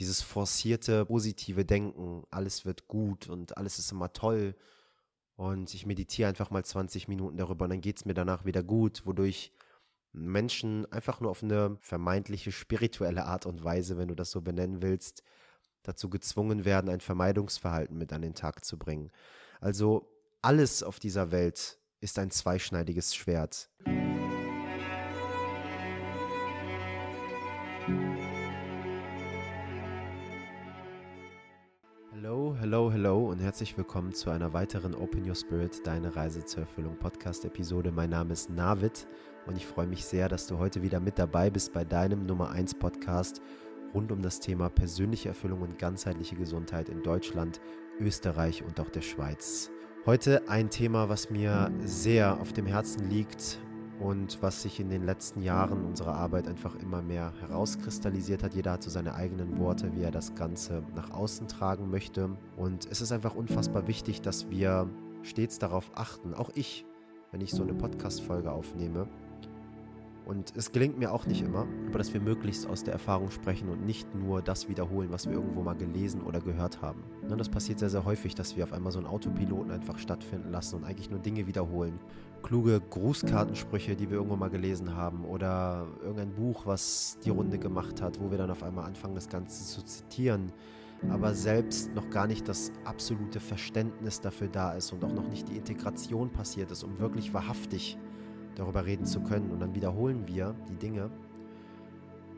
dieses forcierte, positive Denken, alles wird gut und alles ist immer toll. Und ich meditiere einfach mal 20 Minuten darüber und dann geht es mir danach wieder gut, wodurch Menschen einfach nur auf eine vermeintliche spirituelle Art und Weise, wenn du das so benennen willst, dazu gezwungen werden, ein Vermeidungsverhalten mit an den Tag zu bringen. Also alles auf dieser Welt ist ein zweischneidiges Schwert. Hello, hello, und herzlich willkommen zu einer weiteren Open Your Spirit, deine Reise zur Erfüllung Podcast-Episode. Mein Name ist Navid und ich freue mich sehr, dass du heute wieder mit dabei bist bei deinem Nummer 1 Podcast rund um das Thema persönliche Erfüllung und ganzheitliche Gesundheit in Deutschland, Österreich und auch der Schweiz. Heute ein Thema, was mir sehr auf dem Herzen liegt und was sich in den letzten Jahren unserer Arbeit einfach immer mehr herauskristallisiert hat. Jeder hat so seine eigenen Worte, wie er das Ganze nach außen tragen möchte. Und es ist einfach unfassbar wichtig, dass wir stets darauf achten, auch ich, wenn ich so eine Podcast-Folge aufnehme, und es gelingt mir auch nicht immer, aber dass wir möglichst aus der Erfahrung sprechen und nicht nur das wiederholen, was wir irgendwo mal gelesen oder gehört haben. Ne, das passiert sehr, sehr häufig, dass wir auf einmal so einen Autopiloten einfach stattfinden lassen und eigentlich nur Dinge wiederholen. Kluge Grußkartensprüche, die wir irgendwo mal gelesen haben oder irgendein Buch, was die Runde gemacht hat, wo wir dann auf einmal anfangen, das Ganze zu zitieren aber selbst noch gar nicht das absolute Verständnis dafür da ist und auch noch nicht die Integration passiert ist, um wirklich wahrhaftig darüber reden zu können. Und dann wiederholen wir die Dinge,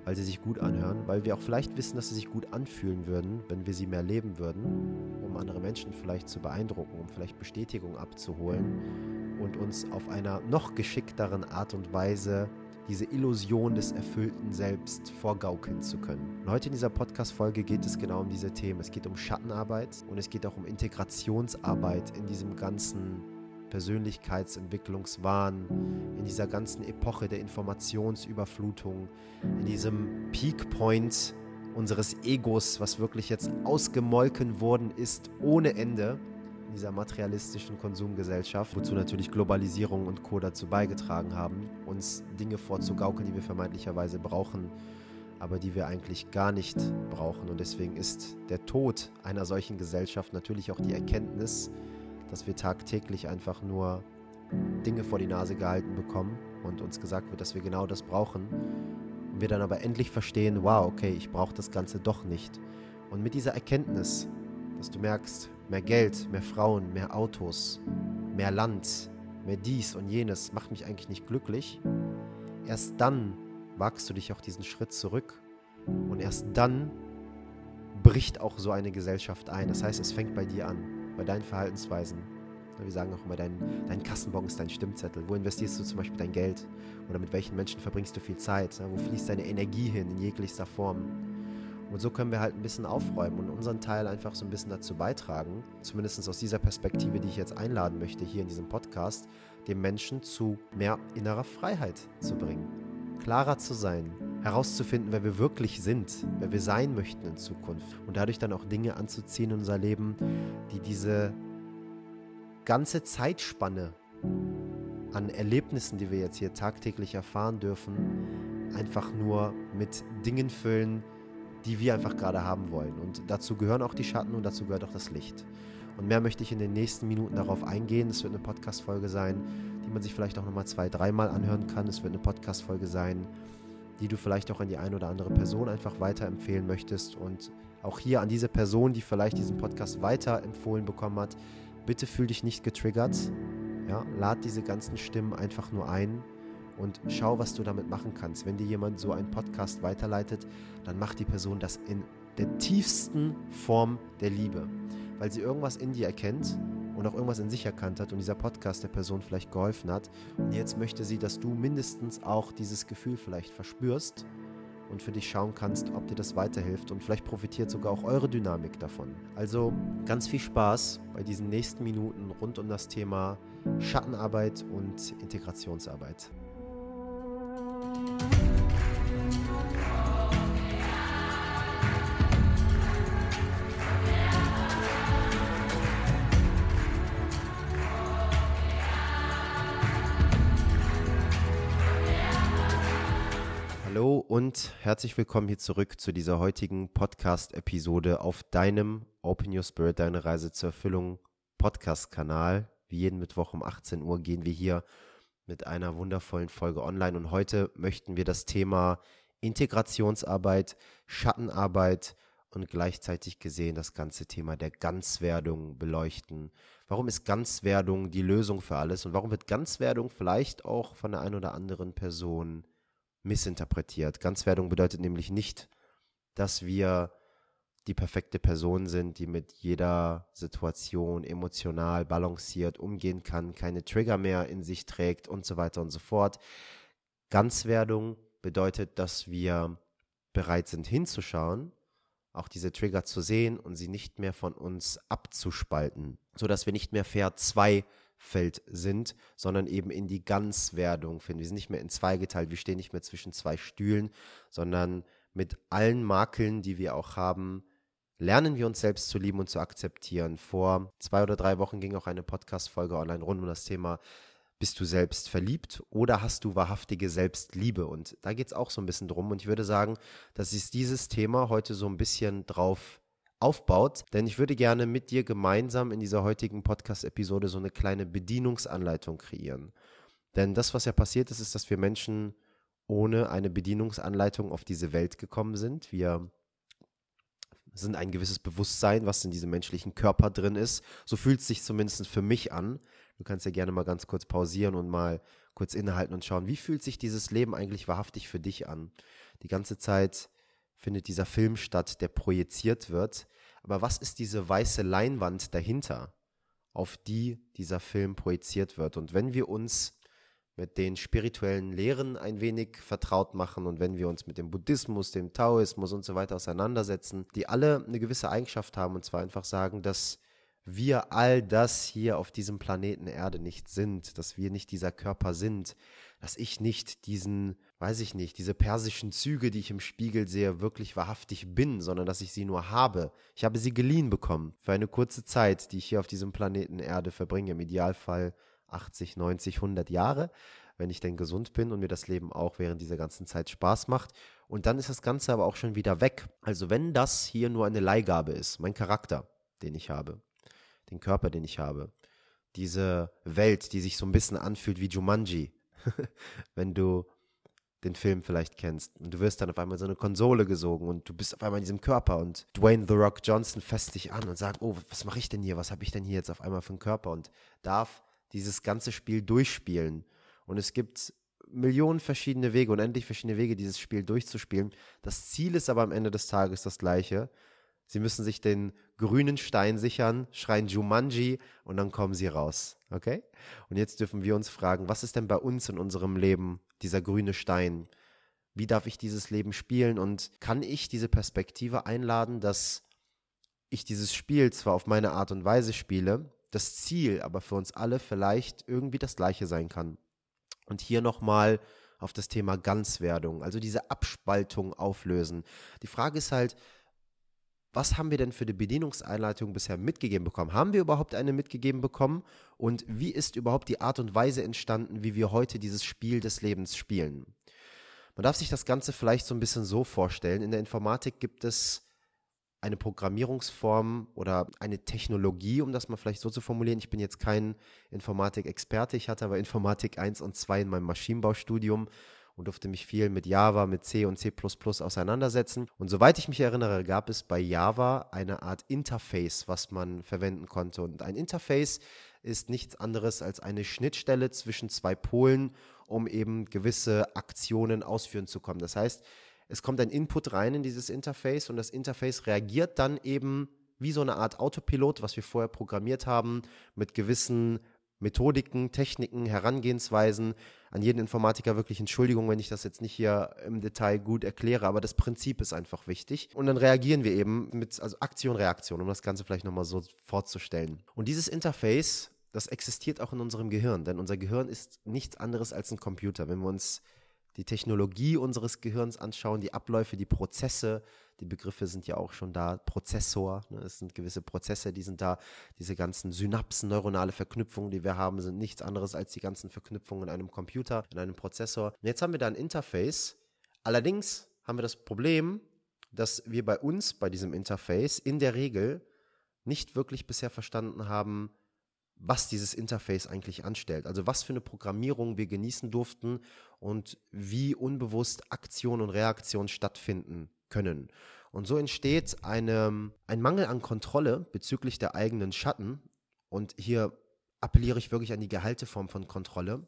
weil sie sich gut anhören, weil wir auch vielleicht wissen, dass sie sich gut anfühlen würden, wenn wir sie mehr leben würden, um andere Menschen vielleicht zu beeindrucken, um vielleicht Bestätigung abzuholen und uns auf einer noch geschickteren Art und Weise diese Illusion des erfüllten Selbst vorgaukeln zu können. Und heute in dieser Podcast-Folge geht es genau um diese Themen. Es geht um Schattenarbeit und es geht auch um Integrationsarbeit in diesem ganzen Persönlichkeitsentwicklungswahn, in dieser ganzen Epoche der Informationsüberflutung, in diesem Peak Point unseres Egos, was wirklich jetzt ausgemolken worden ist ohne Ende in dieser materialistischen Konsumgesellschaft, wozu natürlich Globalisierung und Co. dazu beigetragen haben, uns Dinge vorzugaukeln, die wir vermeintlicherweise brauchen, aber die wir eigentlich gar nicht brauchen. Und deswegen ist der Tod einer solchen Gesellschaft natürlich auch die Erkenntnis, dass wir tagtäglich einfach nur Dinge vor die Nase gehalten bekommen und uns gesagt wird, dass wir genau das brauchen. Und wir dann aber endlich verstehen, wow, okay, ich brauche das Ganze doch nicht. Und mit dieser Erkenntnis, dass du merkst, mehr Geld, mehr Frauen, mehr Autos, mehr Land, mehr dies und jenes macht mich eigentlich nicht glücklich, erst dann wagst du dich auch diesen Schritt zurück und erst dann bricht auch so eine Gesellschaft ein. Das heißt, es fängt bei dir an bei deinen Verhaltensweisen. Wir sagen auch immer, dein, dein Kassenbon ist dein Stimmzettel. Wo investierst du zum Beispiel dein Geld? Oder mit welchen Menschen verbringst du viel Zeit? Wo fließt deine Energie hin in jeglichster Form? Und so können wir halt ein bisschen aufräumen und unseren Teil einfach so ein bisschen dazu beitragen, zumindest aus dieser Perspektive, die ich jetzt einladen möchte hier in diesem Podcast, dem Menschen zu mehr innerer Freiheit zu bringen. Klarer zu sein, herauszufinden, wer wir wirklich sind, wer wir sein möchten in Zukunft und dadurch dann auch Dinge anzuziehen in unser Leben, die diese ganze Zeitspanne an Erlebnissen, die wir jetzt hier tagtäglich erfahren dürfen, einfach nur mit Dingen füllen, die wir einfach gerade haben wollen. Und dazu gehören auch die Schatten und dazu gehört auch das Licht. Und mehr möchte ich in den nächsten Minuten darauf eingehen. Es wird eine Podcast-Folge sein, die man sich vielleicht auch nochmal zwei, dreimal anhören kann. Es wird eine Podcast-Folge sein, die du vielleicht auch an die eine oder andere Person einfach weiterempfehlen möchtest. Und auch hier an diese Person, die vielleicht diesen Podcast weiterempfohlen bekommen hat, bitte fühl dich nicht getriggert. Ja, lad diese ganzen Stimmen einfach nur ein und schau, was du damit machen kannst. Wenn dir jemand so einen Podcast weiterleitet, dann macht die Person das in der tiefsten Form der Liebe, weil sie irgendwas in dir erkennt und auch irgendwas in sich erkannt hat und dieser Podcast der Person vielleicht geholfen hat. Und jetzt möchte sie, dass du mindestens auch dieses Gefühl vielleicht verspürst und für dich schauen kannst, ob dir das weiterhilft und vielleicht profitiert sogar auch eure Dynamik davon. Also ganz viel Spaß bei diesen nächsten Minuten rund um das Thema Schattenarbeit und Integrationsarbeit. Und herzlich willkommen hier zurück zu dieser heutigen Podcast-Episode auf deinem Open Your Spirit, deine Reise zur Erfüllung Podcast-Kanal. Wie jeden Mittwoch um 18 Uhr gehen wir hier mit einer wundervollen Folge online und heute möchten wir das Thema Integrationsarbeit, Schattenarbeit und gleichzeitig gesehen das ganze Thema der Ganzwerdung beleuchten. Warum ist Ganzwerdung die Lösung für alles und warum wird Ganzwerdung vielleicht auch von der einen oder anderen Person missinterpretiert? Ganzwerdung bedeutet nämlich nicht, dass wir die perfekte Person sind, die mit jeder Situation emotional balanciert umgehen kann, keine Trigger mehr in sich trägt und so weiter und so fort. Ganzwerdung bedeutet, dass wir bereit sind hinzuschauen, auch diese Trigger zu sehen und sie nicht mehr von uns abzuspalten, sodass wir nicht mehr fair zwei Feld sind, sondern eben in die Ganzwerdung finden. Wir sind nicht mehr in zwei geteilt, wir stehen nicht mehr zwischen zwei Stühlen, sondern mit allen Makeln, die wir auch haben, lernen wir uns selbst zu lieben und zu akzeptieren. Vor zwei oder drei Wochen ging auch eine Podcast-Folge online rund um das Thema bist du selbst verliebt oder hast du wahrhaftige Selbstliebe? Und da geht es auch so ein bisschen drum. Und ich würde sagen, dass ist dieses Thema heute so ein bisschen drauf aufbaut, denn ich würde gerne mit dir gemeinsam in dieser heutigen Podcast-Episode so eine kleine Bedienungsanleitung kreieren. Denn das, was ja passiert ist, ist, dass wir Menschen ohne eine Bedienungsanleitung auf diese Welt gekommen sind. Wir sind ein gewisses Bewusstsein, was in diesem menschlichen Körper drin ist. So fühlt es sich zumindest für mich an. Du kannst ja gerne mal ganz kurz pausieren und mal kurz innehalten und schauen, wie fühlt sich dieses Leben eigentlich wahrhaftig für dich an? Die ganze Zeit findet dieser Film statt, der projiziert wird. Aber was ist diese weiße Leinwand dahinter, auf die dieser Film projiziert wird? Und wenn wir uns mit den spirituellen Lehren ein wenig vertraut machen und wenn wir uns mit dem Buddhismus, dem Taoismus und so weiter auseinandersetzen, die alle eine gewisse Eigenschaft haben und zwar einfach sagen, dass wir all das hier auf diesem Planeten Erde nicht sind, dass wir nicht dieser Körper sind, dass ich nicht diesen, weiß ich nicht, diese persischen Züge, die ich im Spiegel sehe, wirklich wahrhaftig bin, sondern dass ich sie nur habe. Ich habe sie geliehen bekommen für eine kurze Zeit, die ich hier auf diesem Planeten Erde verbringe, im Idealfall 80, 90, 100 Jahre, wenn ich denn gesund bin und mir das Leben auch während dieser ganzen Zeit Spaß macht. Und dann ist das Ganze aber auch schon wieder weg. Also wenn das hier nur eine Leihgabe ist, mein Charakter, den ich habe, den Körper, den ich habe. Diese Welt, die sich so ein bisschen anfühlt wie Jumanji, wenn du den Film vielleicht kennst. Und du wirst dann auf einmal so eine Konsole gesogen und du bist auf einmal in diesem Körper und Dwayne The Rock Johnson fässt dich an und sagt, oh, was mache ich denn hier? Was habe ich denn hier jetzt auf einmal für einen Körper? Und darf dieses ganze Spiel durchspielen. Und es gibt Millionen verschiedene Wege, unendlich verschiedene Wege, dieses Spiel durchzuspielen. Das Ziel ist aber am Ende des Tages das gleiche. Sie müssen sich den grünen Stein sichern, schreien Jumanji und dann kommen sie raus. Okay? Und jetzt dürfen wir uns fragen, was ist denn bei uns in unserem Leben dieser grüne Stein? Wie darf ich dieses Leben spielen und kann ich diese Perspektive einladen, dass ich dieses Spiel zwar auf meine Art und Weise spiele, das Ziel aber für uns alle vielleicht irgendwie das gleiche sein kann. Und hier nochmal auf das Thema Ganzwerdung, also diese Abspaltung auflösen. Die Frage ist halt, was haben wir denn für die Bedienungseinleitung bisher mitgegeben bekommen? Haben wir überhaupt eine mitgegeben bekommen? Und wie ist überhaupt die Art und Weise entstanden, wie wir heute dieses Spiel des Lebens spielen? Man darf sich das Ganze vielleicht so ein bisschen so vorstellen. In der Informatik gibt es eine Programmierungsform oder eine Technologie, um das mal vielleicht so zu formulieren. Ich bin jetzt kein Informatik-Experte, ich hatte aber Informatik 1 und 2 in meinem Maschinenbaustudium und durfte mich viel mit Java, mit C und C auseinandersetzen. Und soweit ich mich erinnere, gab es bei Java eine Art Interface, was man verwenden konnte. Und ein Interface ist nichts anderes als eine Schnittstelle zwischen zwei Polen, um eben gewisse Aktionen ausführen zu kommen. Das heißt, es kommt ein Input rein in dieses Interface und das Interface reagiert dann eben wie so eine Art Autopilot, was wir vorher programmiert haben, mit gewissen Methodiken, Techniken, Herangehensweisen. An jeden Informatiker wirklich Entschuldigung, wenn ich das jetzt nicht hier im Detail gut erkläre, aber das Prinzip ist einfach wichtig. Und dann reagieren wir eben mit, also Aktion, Reaktion, um das Ganze vielleicht nochmal so vorzustellen. Und dieses Interface, das existiert auch in unserem Gehirn, denn unser Gehirn ist nichts anderes als ein Computer. Wenn wir uns die Technologie unseres Gehirns anschauen, die Abläufe, die Prozesse, die Begriffe sind ja auch schon da, Prozessor, ne, es sind gewisse Prozesse, die sind da, diese ganzen Synapsen, neuronale Verknüpfungen, die wir haben, sind nichts anderes als die ganzen Verknüpfungen in einem Computer, in einem Prozessor. Und jetzt haben wir da ein Interface, allerdings haben wir das Problem, dass wir bei uns, bei diesem Interface, in der Regel nicht wirklich bisher verstanden haben, was dieses Interface eigentlich anstellt. Also was für eine Programmierung wir genießen durften und wie unbewusst Aktion und Reaktion stattfinden können. Und so entsteht eine, ein Mangel an Kontrolle bezüglich der eigenen Schatten. Und hier appelliere ich wirklich an die Gehalteform von Kontrolle.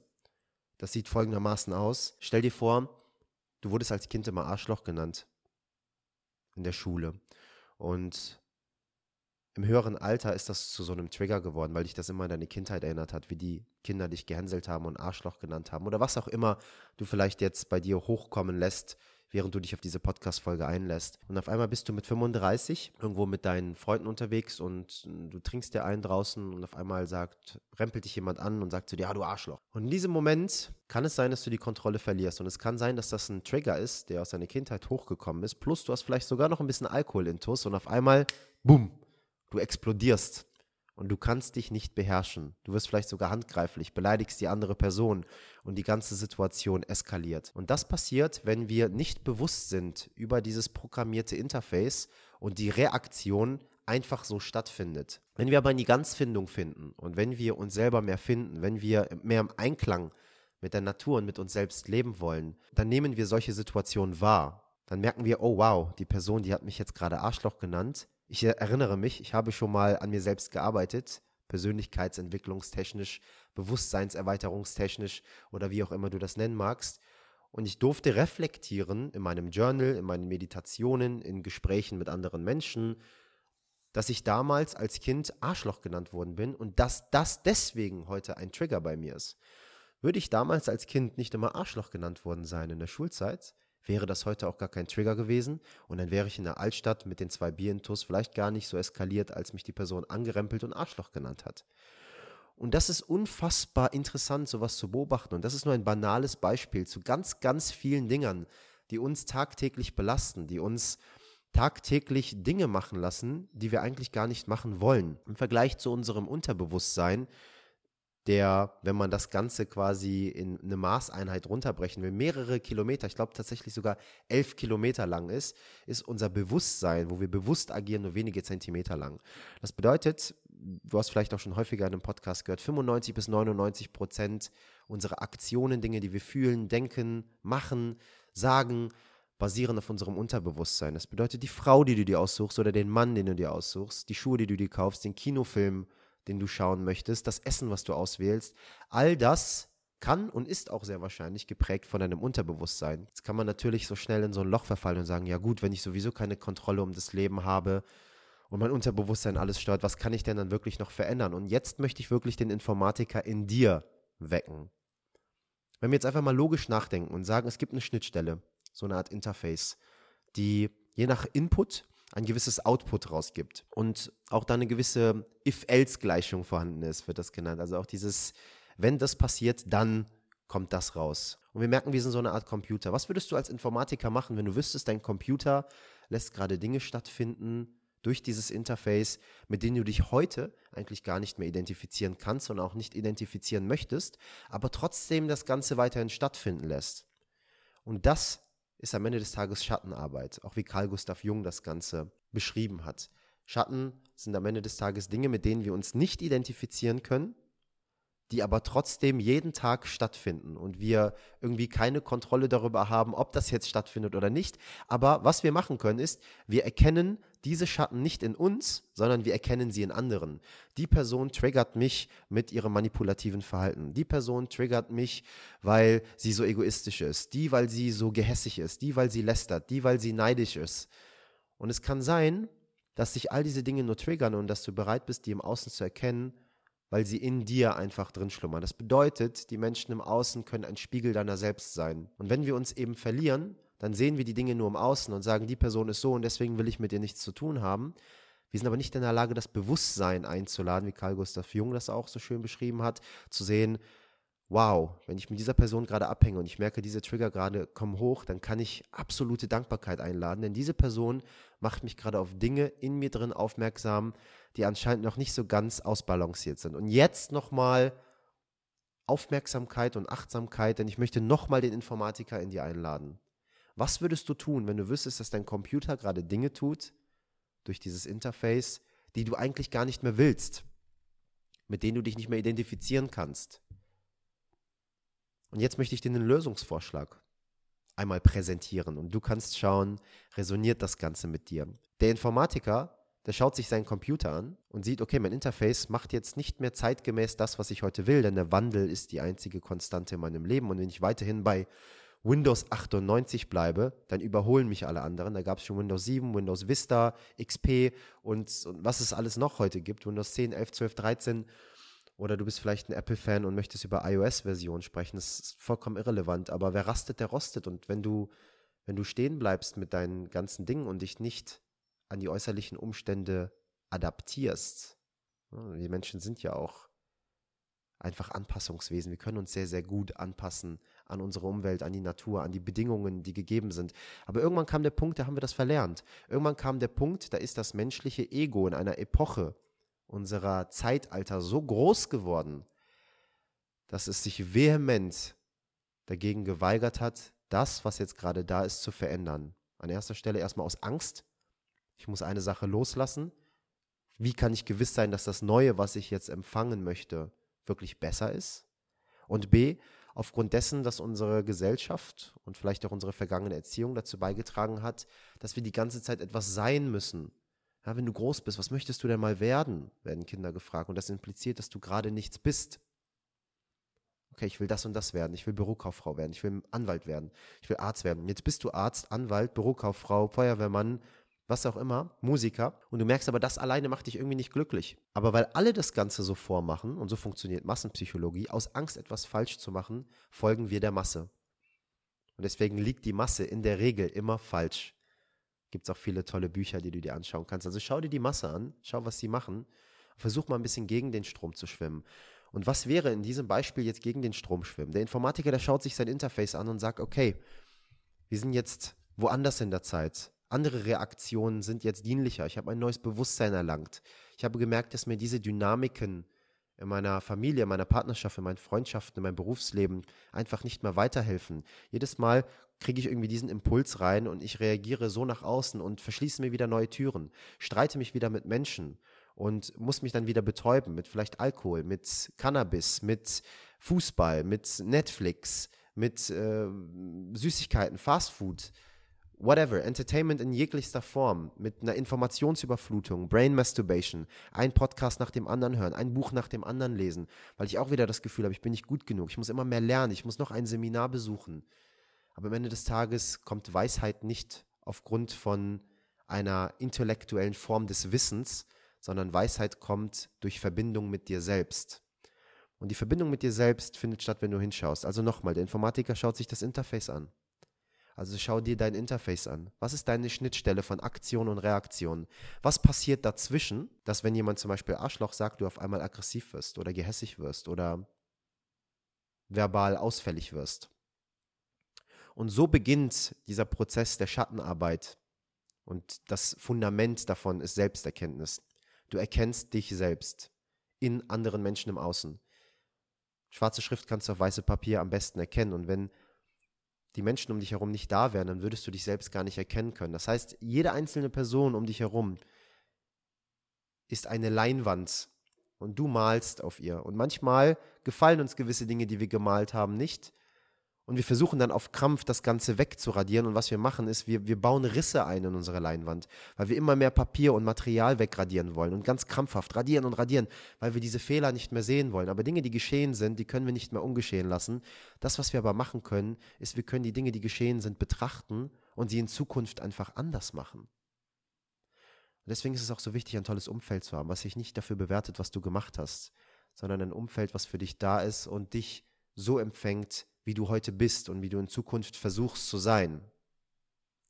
Das sieht folgendermaßen aus. Stell dir vor, du wurdest als Kind immer Arschloch genannt in der Schule. Und im höheren Alter ist das zu so einem Trigger geworden, weil dich das immer an deine Kindheit erinnert hat, wie die Kinder dich gehänselt haben und Arschloch genannt haben oder was auch immer du vielleicht jetzt bei dir hochkommen lässt, während du dich auf diese Podcast-Folge einlässt. Und auf einmal bist du mit 35 irgendwo mit deinen Freunden unterwegs und du trinkst dir einen draußen und auf einmal sagt, rempelt dich jemand an und sagt zu dir, ja, du Arschloch. Und in diesem Moment kann es sein, dass du die Kontrolle verlierst. Und es kann sein, dass das ein Trigger ist, der aus deiner Kindheit hochgekommen ist. Plus du hast vielleicht sogar noch ein bisschen Alkohol intus und auf einmal, bumm, du explodierst und du kannst dich nicht beherrschen. Du wirst vielleicht sogar handgreiflich, beleidigst die andere Person und die ganze Situation eskaliert. Und das passiert, wenn wir nicht bewusst sind über dieses programmierte Interface und die Reaktion einfach so stattfindet. Wenn wir aber in die Ganzfindung finden und wenn wir uns selber mehr finden, wenn wir mehr im Einklang mit der Natur und mit uns selbst leben wollen, dann nehmen wir solche Situationen wahr. Dann merken wir, oh wow, die Person, die hat mich jetzt gerade Arschloch genannt, ich erinnere mich, ich habe schon mal an mir selbst gearbeitet, persönlichkeitsentwicklungstechnisch, bewusstseinserweiterungstechnisch oder wie auch immer du das nennen magst. Und ich durfte reflektieren in meinem Journal, in meinen Meditationen, in Gesprächen mit anderen Menschen, dass ich damals als Kind Arschloch genannt worden bin und dass das deswegen heute ein Trigger bei mir ist. Würde ich damals als Kind nicht immer Arschloch genannt worden sein in der Schulzeit, wäre das heute auch gar kein Trigger gewesen und dann wäre ich in der Altstadt mit den zwei Bierintus vielleicht gar nicht so eskaliert, als mich die Person angerempelt und Arschloch genannt hat. Und das ist unfassbar interessant, sowas zu beobachten. Und das ist nur ein banales Beispiel zu ganz, ganz vielen Dingern, die uns tagtäglich belasten, die uns tagtäglich Dinge machen lassen, die wir eigentlich gar nicht machen wollen. Im Vergleich zu unserem Unterbewusstsein der, wenn man das Ganze quasi in eine Maßeinheit runterbrechen will, mehrere Kilometer, ich glaube tatsächlich sogar elf Kilometer lang ist, ist unser Bewusstsein, wo wir bewusst agieren, nur wenige Zentimeter lang. Das bedeutet, du hast vielleicht auch schon häufiger in einem Podcast gehört, 95 bis 99 Prozent unserer Aktionen, Dinge, die wir fühlen, denken, machen, sagen, basieren auf unserem Unterbewusstsein. Das bedeutet, die Frau, die du dir aussuchst oder den Mann, den du dir aussuchst, die Schuhe, die du dir kaufst, den Kinofilm, den du schauen möchtest, das Essen, was du auswählst, all das kann und ist auch sehr wahrscheinlich geprägt von deinem Unterbewusstsein. Jetzt kann man natürlich so schnell in so ein Loch verfallen und sagen, ja gut, wenn ich sowieso keine Kontrolle um das Leben habe und mein Unterbewusstsein alles stört, was kann ich denn dann wirklich noch verändern? Und jetzt möchte ich wirklich den Informatiker in dir wecken. Wenn wir jetzt einfach mal logisch nachdenken und sagen, es gibt eine Schnittstelle, so eine Art Interface, die je nach Input ein gewisses Output rausgibt und auch da eine gewisse If-Else-Gleichung vorhanden ist, wird das genannt. Also auch dieses, wenn das passiert, dann kommt das raus. Und wir merken, wir sind so eine Art Computer. Was würdest du als Informatiker machen, wenn du wüsstest, dein Computer lässt gerade Dinge stattfinden durch dieses Interface, mit denen du dich heute eigentlich gar nicht mehr identifizieren kannst und auch nicht identifizieren möchtest, aber trotzdem das Ganze weiterhin stattfinden lässt. Und das ist am Ende des Tages Schattenarbeit, auch wie Carl Gustav Jung das Ganze beschrieben hat. Schatten sind am Ende des Tages Dinge, mit denen wir uns nicht identifizieren können, die aber trotzdem jeden Tag stattfinden und wir irgendwie keine Kontrolle darüber haben, ob das jetzt stattfindet oder nicht. Aber was wir machen können, ist, wir erkennen diese Schatten nicht in uns, sondern wir erkennen sie in anderen. Die Person triggert mich mit ihrem manipulativen Verhalten. Die Person triggert mich, weil sie so egoistisch ist. Die, weil sie so gehässig ist. Die, weil sie lästert. Die, weil sie neidisch ist. Und es kann sein, dass sich all diese Dinge nur triggern und dass du bereit bist, die im Außen zu erkennen weil sie in dir einfach drin schlummern. Das bedeutet, die Menschen im Außen können ein Spiegel deiner selbst sein. Und wenn wir uns eben verlieren, dann sehen wir die Dinge nur im Außen und sagen, die Person ist so und deswegen will ich mit ihr nichts zu tun haben. Wir sind aber nicht in der Lage, das Bewusstsein einzuladen, wie Carl Gustav Jung das auch so schön beschrieben hat, zu sehen, wow, wenn ich mit dieser Person gerade abhänge und ich merke, diese Trigger gerade kommen hoch, dann kann ich absolute Dankbarkeit einladen, denn diese Person macht mich gerade auf Dinge in mir drin aufmerksam, die anscheinend noch nicht so ganz ausbalanciert sind. Und jetzt nochmal Aufmerksamkeit und Achtsamkeit, denn ich möchte nochmal den Informatiker in dir einladen. Was würdest du tun, wenn du wüsstest, dass dein Computer gerade Dinge tut, durch dieses Interface, die du eigentlich gar nicht mehr willst, mit denen du dich nicht mehr identifizieren kannst? Und jetzt möchte ich dir einen Lösungsvorschlag einmal präsentieren und du kannst schauen, resoniert das Ganze mit dir. Der Informatiker, der schaut sich seinen Computer an und sieht, okay, mein Interface macht jetzt nicht mehr zeitgemäß das, was ich heute will, denn der Wandel ist die einzige Konstante in meinem Leben und wenn ich weiterhin bei Windows 98 bleibe, dann überholen mich alle anderen. Da gab es schon Windows 7, Windows Vista, XP und, und was es alles noch heute gibt, Windows 10, 11, 12, 13 oder du bist vielleicht ein Apple-Fan und möchtest über iOS-Version sprechen. Das ist vollkommen irrelevant. Aber wer rastet, der rostet. Und wenn du, wenn du stehen bleibst mit deinen ganzen Dingen und dich nicht an die äußerlichen Umstände adaptierst, ne, die Menschen sind ja auch einfach Anpassungswesen. Wir können uns sehr, sehr gut anpassen an unsere Umwelt, an die Natur, an die Bedingungen, die gegeben sind. Aber irgendwann kam der Punkt, da haben wir das verlernt. Irgendwann kam der Punkt, da ist das menschliche Ego in einer Epoche, unserer Zeitalter so groß geworden, dass es sich vehement dagegen geweigert hat, das, was jetzt gerade da ist, zu verändern. An erster Stelle erstmal aus Angst. Ich muss eine Sache loslassen. Wie kann ich gewiss sein, dass das Neue, was ich jetzt empfangen möchte, wirklich besser ist? Und B, aufgrund dessen, dass unsere Gesellschaft und vielleicht auch unsere vergangene Erziehung dazu beigetragen hat, dass wir die ganze Zeit etwas sein müssen, ja, wenn du groß bist, was möchtest du denn mal werden? werden Kinder gefragt. Und das impliziert, dass du gerade nichts bist. Okay, ich will das und das werden. Ich will Bürokauffrau werden. Ich will Anwalt werden. Ich will Arzt werden. Jetzt bist du Arzt, Anwalt, Bürokauffrau, Feuerwehrmann, was auch immer, Musiker. Und du merkst aber, das alleine macht dich irgendwie nicht glücklich. Aber weil alle das Ganze so vormachen, und so funktioniert Massenpsychologie, aus Angst etwas falsch zu machen, folgen wir der Masse. Und deswegen liegt die Masse in der Regel immer falsch gibt es auch viele tolle Bücher, die du dir anschauen kannst. Also schau dir die Masse an, schau, was sie machen. Versuch mal ein bisschen gegen den Strom zu schwimmen. Und was wäre in diesem Beispiel jetzt gegen den Strom schwimmen? Der Informatiker, der schaut sich sein Interface an und sagt, okay, wir sind jetzt woanders in der Zeit. Andere Reaktionen sind jetzt dienlicher. Ich habe ein neues Bewusstsein erlangt. Ich habe gemerkt, dass mir diese Dynamiken in meiner Familie, in meiner Partnerschaft, in meinen Freundschaften, in meinem Berufsleben einfach nicht mehr weiterhelfen. Jedes Mal kriege ich irgendwie diesen Impuls rein und ich reagiere so nach außen und verschließe mir wieder neue Türen, streite mich wieder mit Menschen und muss mich dann wieder betäuben mit vielleicht Alkohol, mit Cannabis, mit Fußball, mit Netflix, mit äh, Süßigkeiten, Fastfood whatever, Entertainment in jeglichster Form, mit einer Informationsüberflutung, Brain Masturbation, ein Podcast nach dem anderen hören, ein Buch nach dem anderen lesen, weil ich auch wieder das Gefühl habe, ich bin nicht gut genug, ich muss immer mehr lernen, ich muss noch ein Seminar besuchen. Aber am Ende des Tages kommt Weisheit nicht aufgrund von einer intellektuellen Form des Wissens, sondern Weisheit kommt durch Verbindung mit dir selbst. Und die Verbindung mit dir selbst findet statt, wenn du hinschaust. Also nochmal, der Informatiker schaut sich das Interface an. Also schau dir dein Interface an. Was ist deine Schnittstelle von Aktion und Reaktion? Was passiert dazwischen, dass wenn jemand zum Beispiel Arschloch sagt, du auf einmal aggressiv wirst oder gehässig wirst oder verbal ausfällig wirst? Und so beginnt dieser Prozess der Schattenarbeit. Und das Fundament davon ist Selbsterkenntnis. Du erkennst dich selbst in anderen Menschen im Außen. Schwarze Schrift kannst du auf weiße Papier am besten erkennen. Und wenn die Menschen um dich herum nicht da wären, dann würdest du dich selbst gar nicht erkennen können. Das heißt, jede einzelne Person um dich herum ist eine Leinwand und du malst auf ihr. Und manchmal gefallen uns gewisse Dinge, die wir gemalt haben, nicht. Und wir versuchen dann auf Krampf das Ganze wegzuradieren. Und was wir machen, ist, wir, wir bauen Risse ein in unsere Leinwand, weil wir immer mehr Papier und Material wegradieren wollen und ganz krampfhaft radieren und radieren, weil wir diese Fehler nicht mehr sehen wollen. Aber Dinge, die geschehen sind, die können wir nicht mehr ungeschehen lassen. Das, was wir aber machen können, ist, wir können die Dinge, die geschehen sind, betrachten und sie in Zukunft einfach anders machen. Und deswegen ist es auch so wichtig, ein tolles Umfeld zu haben, was sich nicht dafür bewertet, was du gemacht hast, sondern ein Umfeld, was für dich da ist und dich so empfängt, wie du heute bist und wie du in Zukunft versuchst zu sein.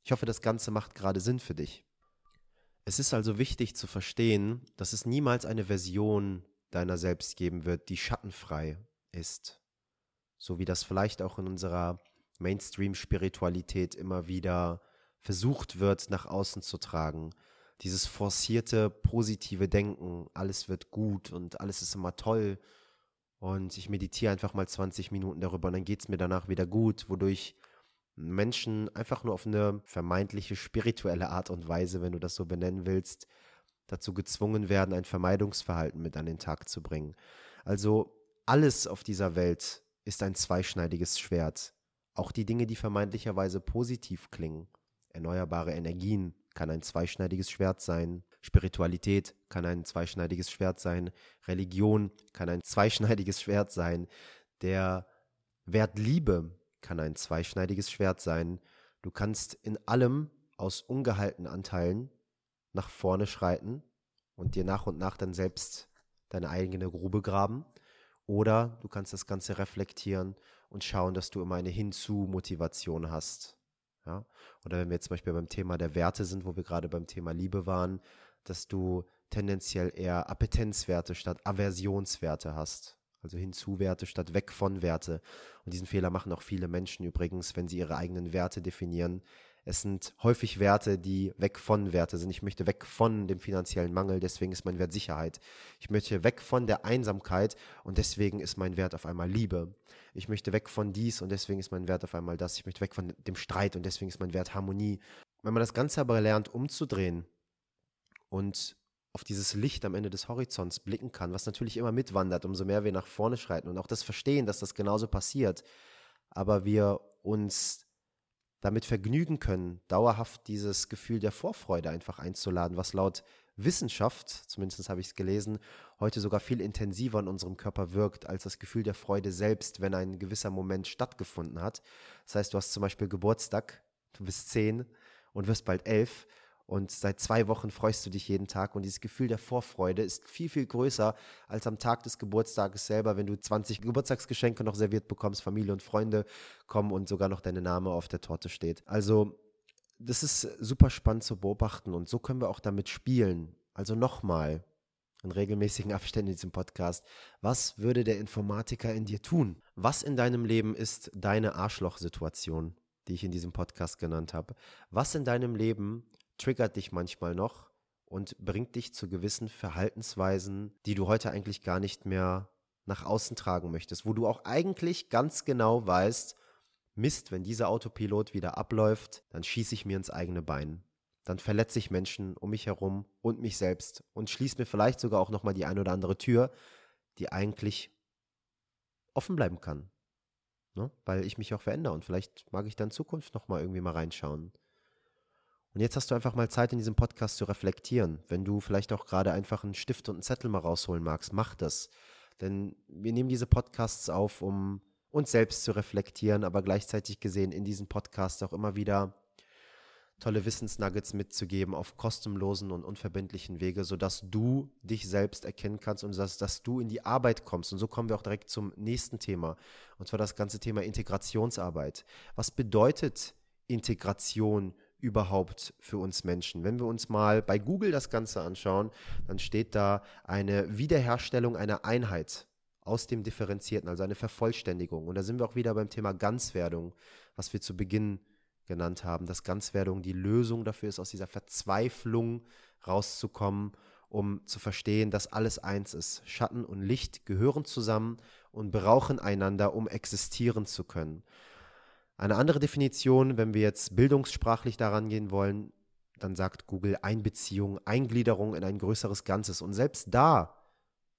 Ich hoffe, das Ganze macht gerade Sinn für dich. Es ist also wichtig zu verstehen, dass es niemals eine Version deiner selbst geben wird, die schattenfrei ist. So wie das vielleicht auch in unserer Mainstream-Spiritualität immer wieder versucht wird, nach außen zu tragen. Dieses forcierte, positive Denken, alles wird gut und alles ist immer toll und ich meditiere einfach mal 20 Minuten darüber und dann geht es mir danach wieder gut, wodurch Menschen einfach nur auf eine vermeintliche spirituelle Art und Weise, wenn du das so benennen willst, dazu gezwungen werden, ein Vermeidungsverhalten mit an den Tag zu bringen. Also alles auf dieser Welt ist ein zweischneidiges Schwert. Auch die Dinge, die vermeintlicherweise positiv klingen. Erneuerbare Energien kann ein zweischneidiges Schwert sein. Spiritualität kann ein zweischneidiges Schwert sein. Religion kann ein zweischneidiges Schwert sein. Der Wert Liebe kann ein zweischneidiges Schwert sein. Du kannst in allem aus ungehaltenen Anteilen nach vorne schreiten und dir nach und nach dann selbst deine eigene Grube graben. Oder du kannst das Ganze reflektieren und schauen, dass du immer eine Hinzu-Motivation hast. Ja? Oder wenn wir jetzt zum Beispiel beim Thema der Werte sind, wo wir gerade beim Thema Liebe waren, dass du tendenziell eher Appetenzwerte statt Aversionswerte hast. Also Hinzuwerte statt weg von Werte. Und diesen Fehler machen auch viele Menschen übrigens, wenn sie ihre eigenen Werte definieren. Es sind häufig Werte, die weg von Werte sind. Ich möchte weg von dem finanziellen Mangel, deswegen ist mein Wert Sicherheit. Ich möchte weg von der Einsamkeit und deswegen ist mein Wert auf einmal Liebe. Ich möchte weg von dies und deswegen ist mein Wert auf einmal das. Ich möchte weg von dem Streit und deswegen ist mein Wert Harmonie. Wenn man das Ganze aber lernt umzudrehen und auf dieses Licht am Ende des Horizonts blicken kann, was natürlich immer mitwandert, umso mehr wir nach vorne schreiten und auch das Verstehen, dass das genauso passiert, aber wir uns damit vergnügen können, dauerhaft dieses Gefühl der Vorfreude einfach einzuladen, was laut Wissenschaft, zumindest habe ich es gelesen, heute sogar viel intensiver in unserem Körper wirkt als das Gefühl der Freude selbst, wenn ein gewisser Moment stattgefunden hat. Das heißt, du hast zum Beispiel Geburtstag, du bist zehn und wirst bald elf und seit zwei Wochen freust du dich jeden Tag und dieses Gefühl der Vorfreude ist viel, viel größer als am Tag des Geburtstages selber, wenn du 20 Geburtstagsgeschenke noch serviert bekommst, Familie und Freunde kommen und sogar noch deine Name auf der Torte steht. Also das ist super spannend zu beobachten und so können wir auch damit spielen. Also nochmal, in regelmäßigen Abständen in diesem Podcast. Was würde der Informatiker in dir tun? Was in deinem Leben ist deine Arschlochsituation, die ich in diesem Podcast genannt habe? Was in deinem Leben triggert dich manchmal noch und bringt dich zu gewissen Verhaltensweisen, die du heute eigentlich gar nicht mehr nach außen tragen möchtest, wo du auch eigentlich ganz genau weißt, Mist, wenn dieser Autopilot wieder abläuft, dann schieße ich mir ins eigene Bein. Dann verletze ich Menschen um mich herum und mich selbst und schließe mir vielleicht sogar auch nochmal die eine oder andere Tür, die eigentlich offen bleiben kann. Ne? Weil ich mich auch verändere und vielleicht mag ich dann in Zukunft nochmal irgendwie mal reinschauen. Und jetzt hast du einfach mal Zeit in diesem Podcast zu reflektieren. Wenn du vielleicht auch gerade einfach einen Stift und einen Zettel mal rausholen magst, mach das. Denn wir nehmen diese Podcasts auf, um uns selbst zu reflektieren, aber gleichzeitig gesehen in diesen Podcasts auch immer wieder tolle Wissensnuggets mitzugeben auf kostenlosen und unverbindlichen Wege, sodass du dich selbst erkennen kannst und dass, dass du in die Arbeit kommst. Und so kommen wir auch direkt zum nächsten Thema, und zwar das ganze Thema Integrationsarbeit. Was bedeutet Integration überhaupt für uns Menschen? Wenn wir uns mal bei Google das Ganze anschauen, dann steht da eine Wiederherstellung einer Einheit aus dem Differenzierten, also eine Vervollständigung. Und da sind wir auch wieder beim Thema Ganzwerdung, was wir zu Beginn genannt haben, dass Ganzwerdung die Lösung dafür ist, aus dieser Verzweiflung rauszukommen, um zu verstehen, dass alles eins ist. Schatten und Licht gehören zusammen und brauchen einander, um existieren zu können. Eine andere Definition, wenn wir jetzt bildungssprachlich daran gehen wollen, dann sagt Google Einbeziehung, Eingliederung in ein größeres Ganzes. Und selbst da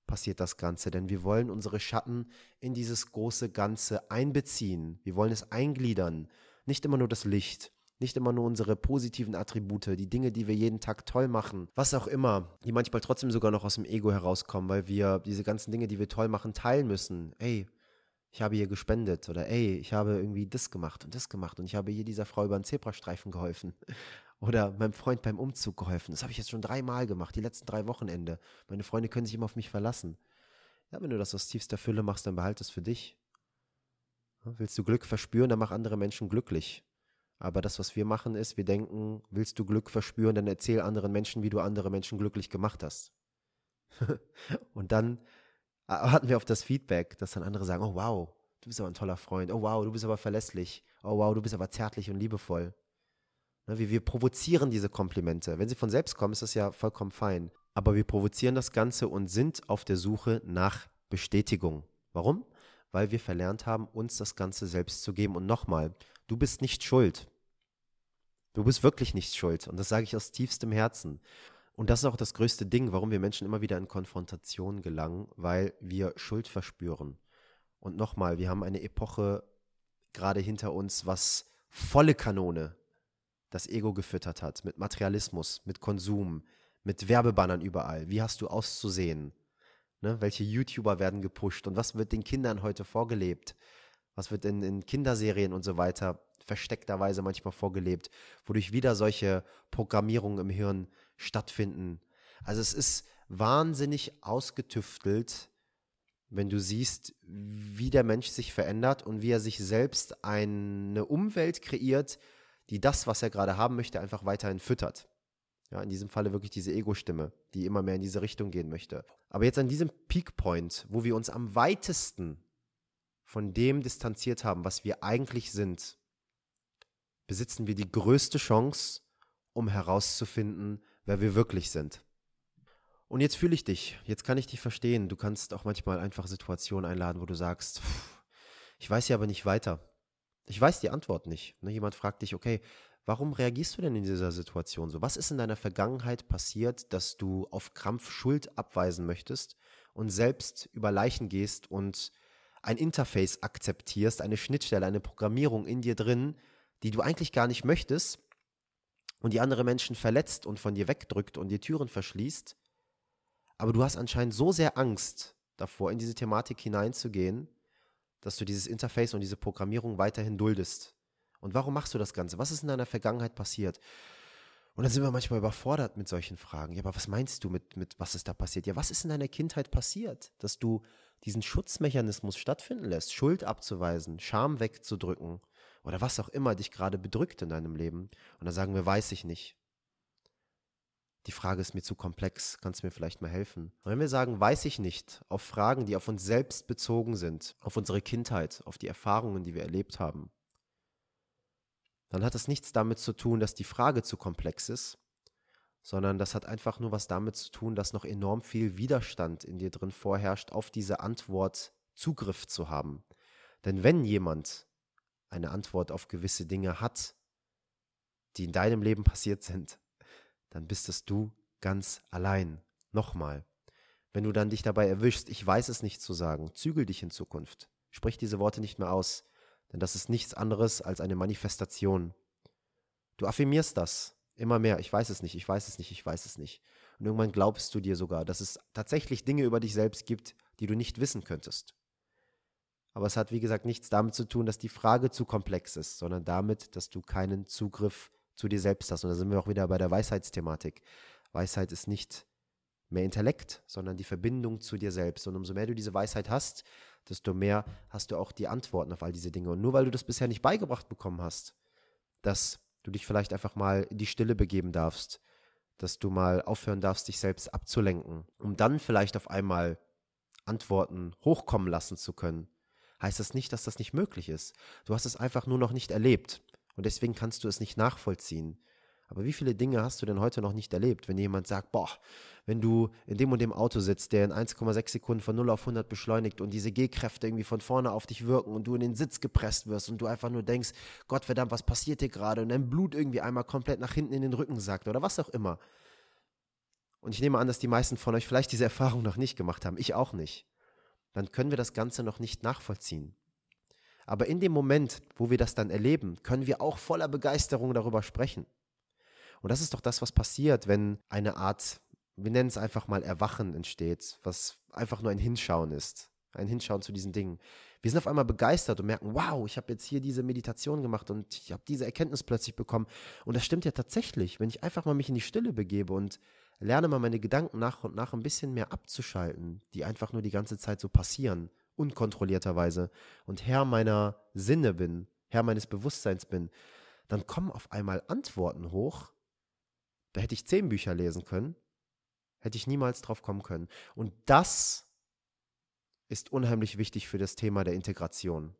passiert das Ganze, denn wir wollen unsere Schatten in dieses große Ganze einbeziehen. Wir wollen es eingliedern. Nicht immer nur das Licht, nicht immer nur unsere positiven Attribute, die Dinge, die wir jeden Tag toll machen, was auch immer, die manchmal trotzdem sogar noch aus dem Ego herauskommen, weil wir diese ganzen Dinge, die wir toll machen, teilen müssen. Ey, ich habe hier gespendet oder ey, ich habe irgendwie das gemacht und das gemacht und ich habe hier dieser Frau über einen Zebrastreifen geholfen oder meinem Freund beim Umzug geholfen. Das habe ich jetzt schon dreimal gemacht, die letzten drei Wochenende. Meine Freunde können sich immer auf mich verlassen. Ja, wenn du das aus tiefster Fülle machst, dann behalte es für dich. Willst du Glück verspüren, dann mach andere Menschen glücklich. Aber das, was wir machen, ist, wir denken, willst du Glück verspüren, dann erzähl anderen Menschen, wie du andere Menschen glücklich gemacht hast. und dann hatten wir auf das Feedback, dass dann andere sagen, oh wow, du bist aber ein toller Freund, oh wow, du bist aber verlässlich, oh wow, du bist aber zärtlich und liebevoll. Ne, wir, wir provozieren diese Komplimente. Wenn sie von selbst kommen, ist das ja vollkommen fein. Aber wir provozieren das Ganze und sind auf der Suche nach Bestätigung. Warum? Weil wir verlernt haben, uns das Ganze selbst zu geben. Und nochmal, Du bist nicht schuld. Du bist wirklich nicht schuld. Und das sage ich aus tiefstem Herzen. Und das ist auch das größte Ding, warum wir Menschen immer wieder in Konfrontation gelangen, weil wir Schuld verspüren. Und nochmal, wir haben eine Epoche gerade hinter uns, was volle Kanone das Ego gefüttert hat, mit Materialismus, mit Konsum, mit Werbebannern überall. Wie hast du auszusehen? Ne? Welche YouTuber werden gepusht und was wird den Kindern heute vorgelebt? Was wird in, in Kinderserien und so weiter versteckterweise manchmal vorgelebt, wodurch wieder solche Programmierungen im Hirn stattfinden. Also es ist wahnsinnig ausgetüftelt, wenn du siehst, wie der Mensch sich verändert und wie er sich selbst eine Umwelt kreiert, die das, was er gerade haben möchte, einfach weiterhin füttert. Ja, in diesem Falle wirklich diese Ego-Stimme, die immer mehr in diese Richtung gehen möchte. Aber jetzt an diesem Peak Point, wo wir uns am weitesten von dem distanziert haben, was wir eigentlich sind, besitzen wir die größte Chance, um herauszufinden, wer wir wirklich sind. Und jetzt fühle ich dich, jetzt kann ich dich verstehen. Du kannst auch manchmal einfach Situationen einladen, wo du sagst, ich weiß ja aber nicht weiter. Ich weiß die Antwort nicht. Ne, jemand fragt dich, okay, warum reagierst du denn in dieser Situation so? Was ist in deiner Vergangenheit passiert, dass du auf Krampf Schuld abweisen möchtest und selbst über Leichen gehst und ein Interface akzeptierst, eine Schnittstelle, eine Programmierung in dir drin, die du eigentlich gar nicht möchtest und die andere Menschen verletzt und von dir wegdrückt und dir Türen verschließt. Aber du hast anscheinend so sehr Angst davor, in diese Thematik hineinzugehen, dass du dieses Interface und diese Programmierung weiterhin duldest. Und warum machst du das Ganze? Was ist in deiner Vergangenheit passiert? Und dann sind wir manchmal überfordert mit solchen Fragen. Ja, aber was meinst du mit, mit was ist da passiert? Ja, was ist in deiner Kindheit passiert, dass du diesen Schutzmechanismus stattfinden lässt, Schuld abzuweisen, Scham wegzudrücken oder was auch immer dich gerade bedrückt in deinem Leben. Und dann sagen wir, weiß ich nicht. Die Frage ist mir zu komplex, kannst du mir vielleicht mal helfen? Und wenn wir sagen, weiß ich nicht, auf Fragen, die auf uns selbst bezogen sind, auf unsere Kindheit, auf die Erfahrungen, die wir erlebt haben, dann hat das nichts damit zu tun, dass die Frage zu komplex ist, sondern das hat einfach nur was damit zu tun, dass noch enorm viel Widerstand in dir drin vorherrscht, auf diese Antwort Zugriff zu haben. Denn wenn jemand eine Antwort auf gewisse Dinge hat, die in deinem Leben passiert sind, dann bist es du ganz allein. Nochmal. Wenn du dann dich dabei erwischst, ich weiß es nicht zu sagen, zügel dich in Zukunft. Sprich diese Worte nicht mehr aus, denn das ist nichts anderes als eine Manifestation. Du affirmierst das immer mehr. Ich weiß es nicht, ich weiß es nicht, ich weiß es nicht. Und irgendwann glaubst du dir sogar, dass es tatsächlich Dinge über dich selbst gibt, die du nicht wissen könntest. Aber es hat, wie gesagt, nichts damit zu tun, dass die Frage zu komplex ist, sondern damit, dass du keinen Zugriff zu dir selbst hast. Und da sind wir auch wieder bei der Weisheitsthematik. Weisheit ist nicht mehr Intellekt, sondern die Verbindung zu dir selbst. Und umso mehr du diese Weisheit hast, desto mehr hast du auch die Antworten auf all diese Dinge. Und nur weil du das bisher nicht beigebracht bekommen hast, dass du dich vielleicht einfach mal in die Stille begeben darfst, dass du mal aufhören darfst, dich selbst abzulenken, um dann vielleicht auf einmal Antworten hochkommen lassen zu können, heißt das nicht, dass das nicht möglich ist. Du hast es einfach nur noch nicht erlebt und deswegen kannst du es nicht nachvollziehen. Aber wie viele Dinge hast du denn heute noch nicht erlebt, wenn jemand sagt, boah, wenn du in dem und dem Auto sitzt, der in 1,6 Sekunden von 0 auf 100 beschleunigt und diese G-Kräfte irgendwie von vorne auf dich wirken und du in den Sitz gepresst wirst und du einfach nur denkst, Gott verdammt, was passiert dir gerade und dein Blut irgendwie einmal komplett nach hinten in den Rücken sagt oder was auch immer. Und ich nehme an, dass die meisten von euch vielleicht diese Erfahrung noch nicht gemacht haben, ich auch nicht dann können wir das Ganze noch nicht nachvollziehen. Aber in dem Moment, wo wir das dann erleben, können wir auch voller Begeisterung darüber sprechen. Und das ist doch das, was passiert, wenn eine Art, wir nennen es einfach mal Erwachen entsteht, was einfach nur ein Hinschauen ist. Ein Hinschauen zu diesen Dingen. Wir sind auf einmal begeistert und merken, wow, ich habe jetzt hier diese Meditation gemacht und ich habe diese Erkenntnis plötzlich bekommen. Und das stimmt ja tatsächlich, wenn ich einfach mal mich in die Stille begebe und lerne mal meine Gedanken nach und nach ein bisschen mehr abzuschalten, die einfach nur die ganze Zeit so passieren, unkontrollierterweise, und Herr meiner Sinne bin, Herr meines Bewusstseins bin, dann kommen auf einmal Antworten hoch, da hätte ich zehn Bücher lesen können, hätte ich niemals drauf kommen können. Und das ist unheimlich wichtig für das Thema der Integration.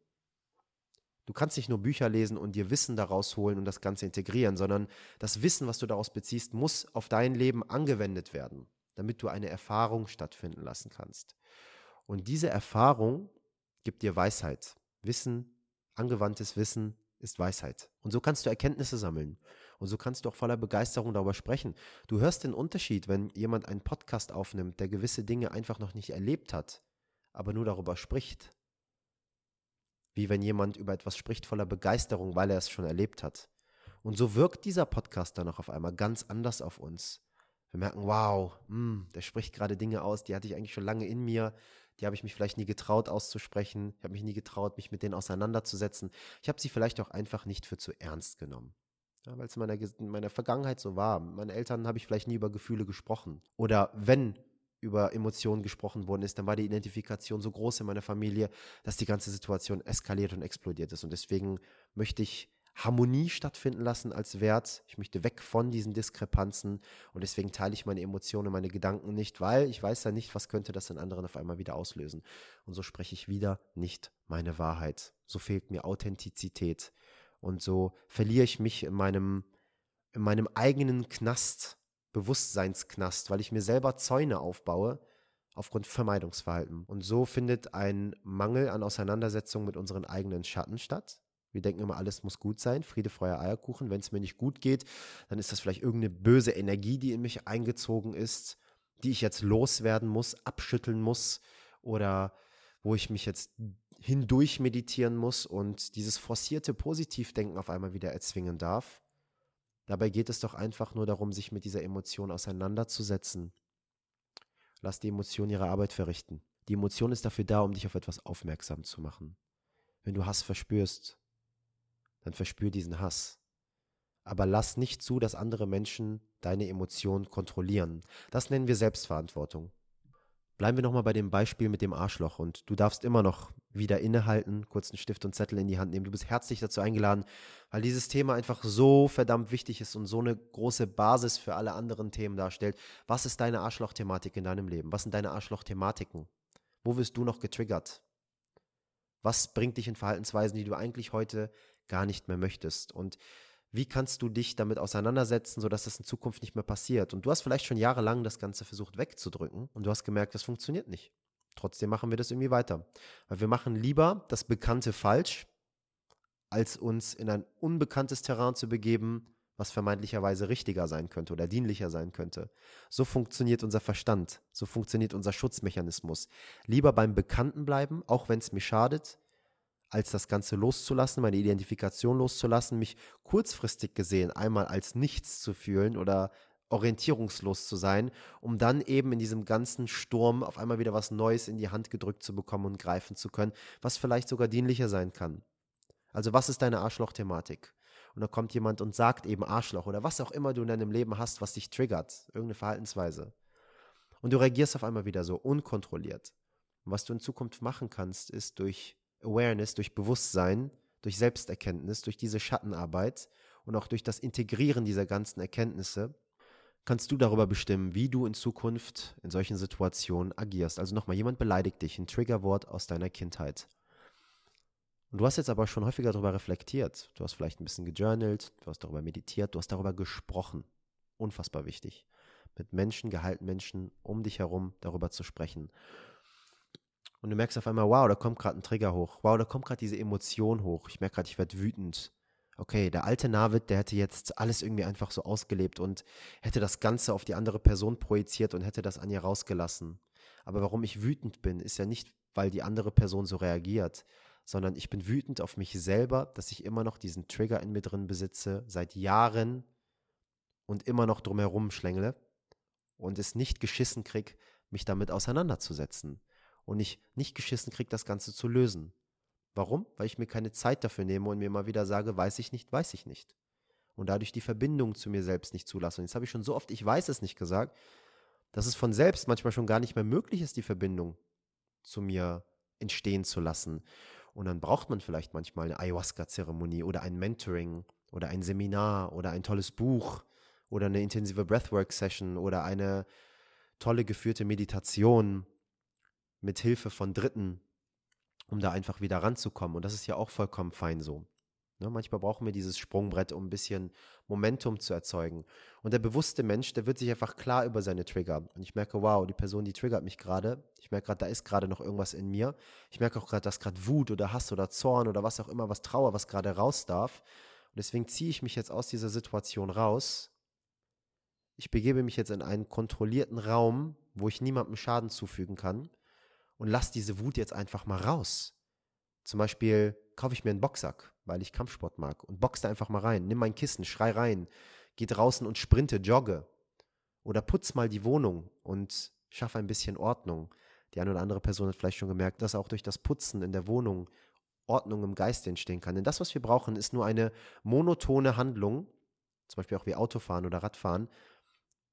Du kannst nicht nur Bücher lesen und dir Wissen daraus holen und das Ganze integrieren, sondern das Wissen, was du daraus beziehst, muss auf dein Leben angewendet werden, damit du eine Erfahrung stattfinden lassen kannst. Und diese Erfahrung gibt dir Weisheit. Wissen, angewandtes Wissen ist Weisheit. Und so kannst du Erkenntnisse sammeln. Und so kannst du auch voller Begeisterung darüber sprechen. Du hörst den Unterschied, wenn jemand einen Podcast aufnimmt, der gewisse Dinge einfach noch nicht erlebt hat, aber nur darüber spricht. Wie wenn jemand über etwas spricht voller Begeisterung, weil er es schon erlebt hat. Und so wirkt dieser Podcast dann auch auf einmal ganz anders auf uns. Wir merken, wow, mh, hm, der spricht gerade Dinge aus, die hatte ich eigentlich schon lange in mir, die habe ich mich vielleicht nie getraut auszusprechen, ich habe mich nie getraut, mich mit denen auseinanderzusetzen. Ich habe sie vielleicht auch einfach nicht für zu ernst genommen. Ja, weil es in meiner, in meiner Vergangenheit so war. Mit meinen Eltern habe ich vielleicht nie über Gefühle gesprochen. Oder wenn über Emotionen gesprochen worden ist, dann war die Identifikation so groß in meiner Familie, dass die ganze Situation eskaliert und explodiert ist. Und deswegen möchte ich Harmonie stattfinden lassen als Wert. Ich möchte weg von diesen Diskrepanzen und deswegen teile ich meine Emotionen, meine Gedanken nicht, weil ich weiß ja nicht, was könnte das in anderen auf einmal wieder auslösen. Und so spreche ich wieder nicht meine Wahrheit. So fehlt mir Authentizität und so verliere ich mich in meinem, in meinem eigenen Knast, Bewusstseinsknast, weil ich mir selber Zäune aufbaue aufgrund Vermeidungsverhalten. Und so findet ein Mangel an Auseinandersetzung mit unseren eigenen Schatten statt. Wir denken immer, alles muss gut sein, Friede, Feuer, Eierkuchen. Wenn es mir nicht gut geht, dann ist das vielleicht irgendeine böse Energie, die in mich eingezogen ist, die ich jetzt loswerden muss, abschütteln muss oder wo ich mich jetzt hindurch meditieren muss und dieses forcierte Positivdenken auf einmal wieder erzwingen darf. Dabei geht es doch einfach nur darum, sich mit dieser Emotion auseinanderzusetzen. Lass die Emotion ihre Arbeit verrichten. Die Emotion ist dafür da, um dich auf etwas aufmerksam zu machen. Wenn du Hass verspürst, dann verspür diesen Hass. Aber lass nicht zu, dass andere Menschen deine Emotionen kontrollieren. Das nennen wir Selbstverantwortung. Bleiben wir nochmal bei dem Beispiel mit dem Arschloch und du darfst immer noch wieder innehalten, kurz einen Stift und Zettel in die Hand nehmen. Du bist herzlich dazu eingeladen, weil dieses Thema einfach so verdammt wichtig ist und so eine große Basis für alle anderen Themen darstellt. Was ist deine Arschloch-Thematik in deinem Leben? Was sind deine Arschloch-Thematiken? Wo wirst du noch getriggert? Was bringt dich in Verhaltensweisen, die du eigentlich heute gar nicht mehr möchtest. Und wie kannst du dich damit auseinandersetzen, sodass das in Zukunft nicht mehr passiert? Und du hast vielleicht schon jahrelang das Ganze versucht wegzudrücken und du hast gemerkt, das funktioniert nicht. Trotzdem machen wir das irgendwie weiter. Weil wir machen lieber das Bekannte falsch, als uns in ein unbekanntes Terrain zu begeben, was vermeintlicherweise richtiger sein könnte oder dienlicher sein könnte. So funktioniert unser Verstand, so funktioniert unser Schutzmechanismus. Lieber beim Bekannten bleiben, auch wenn es mir schadet, als das Ganze loszulassen, meine Identifikation loszulassen, mich kurzfristig gesehen einmal als nichts zu fühlen oder orientierungslos zu sein, um dann eben in diesem ganzen Sturm auf einmal wieder was Neues in die Hand gedrückt zu bekommen und greifen zu können, was vielleicht sogar dienlicher sein kann. Also was ist deine Arschloch-Thematik? Und da kommt jemand und sagt eben Arschloch oder was auch immer du in deinem Leben hast, was dich triggert, irgendeine Verhaltensweise. Und du reagierst auf einmal wieder so unkontrolliert. Und was du in Zukunft machen kannst, ist durch Awareness, durch Bewusstsein, durch Selbsterkenntnis, durch diese Schattenarbeit und auch durch das Integrieren dieser ganzen Erkenntnisse, kannst du darüber bestimmen, wie du in Zukunft in solchen Situationen agierst. Also nochmal, jemand beleidigt dich, ein Triggerwort aus deiner Kindheit. Und du hast jetzt aber schon häufiger darüber reflektiert. Du hast vielleicht ein bisschen gejournalt, du hast darüber meditiert, du hast darüber gesprochen. Unfassbar wichtig. Mit Menschen, gehalten Menschen um dich herum darüber zu sprechen. Und du merkst auf einmal, wow, da kommt gerade ein Trigger hoch. Wow, da kommt gerade diese Emotion hoch. Ich merke gerade, ich werde wütend. Okay, der alte Navid, der hätte jetzt alles irgendwie einfach so ausgelebt und hätte das Ganze auf die andere Person projiziert und hätte das an ihr rausgelassen. Aber warum ich wütend bin, ist ja nicht, weil die andere Person so reagiert, sondern ich bin wütend auf mich selber, dass ich immer noch diesen Trigger in mir drin besitze, seit Jahren und immer noch drumherum schlängle und es nicht geschissen krieg, mich damit auseinanderzusetzen und ich nicht geschissen kriege, das Ganze zu lösen. Warum? Weil ich mir keine Zeit dafür nehme und mir immer wieder sage, weiß ich nicht, weiß ich nicht. Und dadurch die Verbindung zu mir selbst nicht zulasse. Und jetzt habe ich schon so oft, ich weiß es nicht gesagt, dass es von selbst manchmal schon gar nicht mehr möglich ist, die Verbindung zu mir entstehen zu lassen. Und dann braucht man vielleicht manchmal eine Ayahuasca-Zeremonie oder ein Mentoring oder ein Seminar oder ein tolles Buch oder eine intensive Breathwork-Session oder eine tolle geführte Meditation mit Hilfe von Dritten, um da einfach wieder ranzukommen. Und das ist ja auch vollkommen fein so. Ne? Manchmal brauchen wir dieses Sprungbrett, um ein bisschen Momentum zu erzeugen. Und der bewusste Mensch, der wird sich einfach klar über seine Trigger. Und ich merke, wow, die Person, die triggert mich gerade. Ich merke gerade, da ist gerade noch irgendwas in mir. Ich merke auch gerade, dass gerade Wut oder Hass oder Zorn oder was auch immer, was Trauer, was gerade raus darf. Und deswegen ziehe ich mich jetzt aus dieser Situation raus. Ich begebe mich jetzt in einen kontrollierten Raum, wo ich niemandem Schaden zufügen kann und lass diese Wut jetzt einfach mal raus. Zum Beispiel kaufe ich mir einen Boxsack, weil ich Kampfsport mag und box da einfach mal rein. Nimm mein Kissen, schrei rein, geh draußen und sprinte, jogge. Oder putz mal die Wohnung und schaffe ein bisschen Ordnung. Die eine oder andere Person hat vielleicht schon gemerkt, dass auch durch das Putzen in der Wohnung Ordnung im Geist entstehen kann. Denn das, was wir brauchen, ist nur eine monotone Handlung, zum Beispiel auch wie Autofahren oder Radfahren,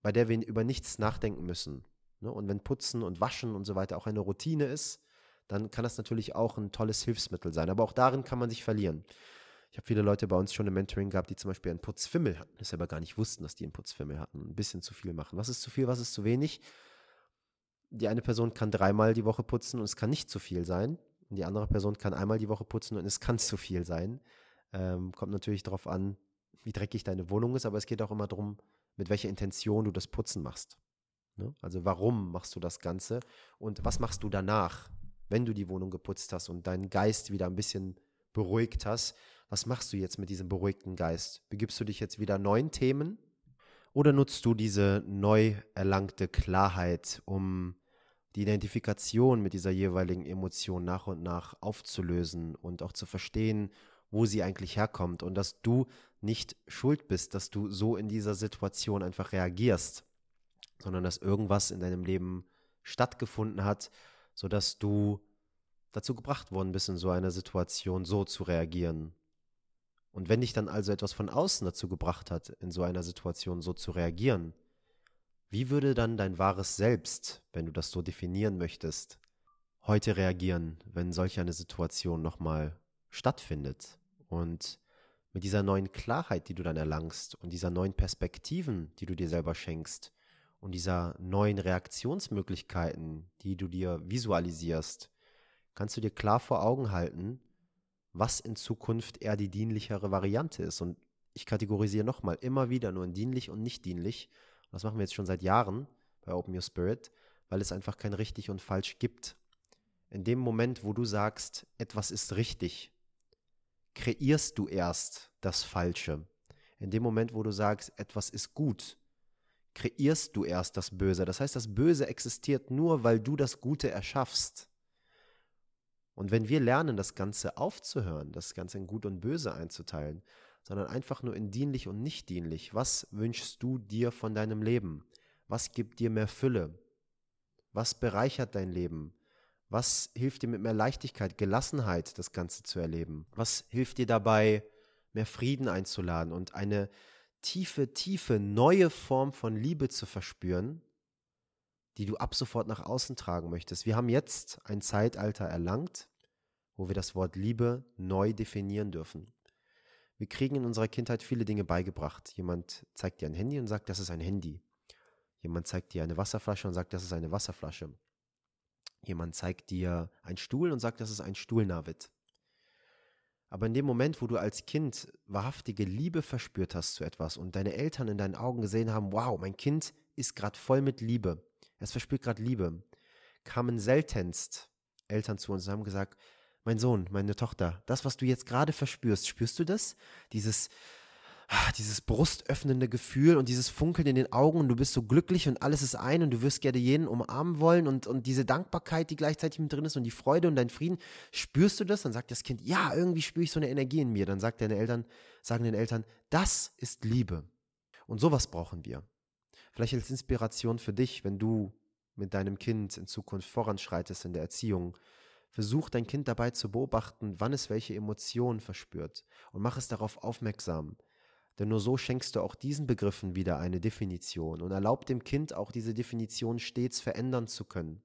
bei der wir über nichts nachdenken müssen. Ne? Und wenn Putzen und Waschen und so weiter auch eine Routine ist, dann kann das natürlich auch ein tolles Hilfsmittel sein. Aber auch darin kann man sich verlieren. Ich habe viele Leute bei uns schon im Mentoring gehabt, die zum Beispiel einen Putzfimmel hatten, das aber gar nicht wussten, dass die einen Putzfimmel hatten. Ein bisschen zu viel machen. Was ist zu viel, was ist zu wenig? Die eine Person kann dreimal die Woche putzen und es kann nicht zu viel sein. Und die andere Person kann einmal die Woche putzen und es kann zu viel sein. Ähm, kommt natürlich darauf an, wie dreckig deine Wohnung ist, aber es geht auch immer darum, mit welcher Intention du das Putzen machst. Ne? Also warum machst du das Ganze und was machst du danach, wenn du die Wohnung geputzt hast und deinen Geist wieder ein bisschen beruhigt hast? Was machst du jetzt mit diesem beruhigten Geist? Begibst du dich jetzt wieder neuen Themen oder nutzt du diese neu erlangte Klarheit, um die Identifikation mit dieser jeweiligen Emotion nach und nach aufzulösen und auch zu verstehen, wo sie eigentlich herkommt und dass du nicht schuld bist, dass du so in dieser Situation einfach reagierst, sondern dass irgendwas in deinem Leben stattgefunden hat, sodass du dazu gebracht worden bist, in so einer Situation so zu reagieren. Und wenn dich dann also etwas von außen dazu gebracht hat, in so einer Situation so zu reagieren, wie würde dann dein wahres Selbst, wenn du das so definieren möchtest, heute reagieren, wenn solch eine Situation nochmal stattfindet? Und mit dieser neuen Klarheit, die du dann erlangst und dieser neuen Perspektiven, die du dir selber schenkst und dieser neuen Reaktionsmöglichkeiten, die du dir visualisierst, kannst du dir klar vor Augen halten, was in Zukunft eher die dienlichere Variante ist. Und ich kategorisiere nochmal immer wieder nur in dienlich und nicht dienlich das machen wir jetzt schon seit Jahren bei Open Your Spirit, weil es einfach kein richtig und falsch gibt. In dem Moment, wo du sagst, etwas ist richtig, kreierst du erst das Falsche. In dem Moment, wo du sagst, etwas ist gut, kreierst du erst das Böse. Das heißt, das Böse existiert nur, weil du das Gute erschaffst. Und wenn wir lernen, das Ganze aufzuhören, das Ganze in Gut und Böse einzuteilen, sondern einfach nur in dienlich und nicht dienlich. Was wünschst du dir von deinem Leben? Was gibt dir mehr Fülle? Was bereichert dein Leben? Was hilft dir mit mehr Leichtigkeit, Gelassenheit, das Ganze zu erleben? Was hilft dir dabei, mehr Frieden einzuladen und eine tiefe, tiefe, neue Form von Liebe zu verspüren, die du ab sofort nach außen tragen möchtest? Wir haben jetzt ein Zeitalter erlangt, wo wir das Wort Liebe neu definieren dürfen. Wir kriegen in unserer Kindheit viele Dinge beigebracht. Jemand zeigt dir ein Handy und sagt, das ist ein Handy. Jemand zeigt dir eine Wasserflasche und sagt, das ist eine Wasserflasche. Jemand zeigt dir einen Stuhl und sagt, das ist ein Stuhl, Navid. Aber in dem Moment, wo du als Kind wahrhaftige Liebe verspürt hast zu etwas und deine Eltern in deinen Augen gesehen haben, wow, mein Kind ist gerade voll mit Liebe, es verspürt gerade Liebe, kamen seltenst Eltern zu uns und haben gesagt, mein Sohn, meine Tochter, das, was du jetzt gerade verspürst, spürst du das? Dieses, dieses brustöffnende Gefühl und dieses Funkeln in den Augen und du bist so glücklich und alles ist ein und du wirst gerne jeden umarmen wollen und, und diese Dankbarkeit, die gleichzeitig mit drin ist und die Freude und dein Frieden, spürst du das? Dann sagt das Kind, ja, irgendwie spüre ich so eine Energie in mir. Dann sagt deine Eltern, sagen den Eltern, das ist Liebe. Und sowas brauchen wir. Vielleicht als Inspiration für dich, wenn du mit deinem Kind in Zukunft voranschreitest in der Erziehung, Versuch dein Kind dabei zu beobachten, wann es welche Emotionen verspürt und mach es darauf aufmerksam. Denn nur so schenkst du auch diesen Begriffen wieder eine Definition und erlaub dem Kind auch diese Definition stets verändern zu können.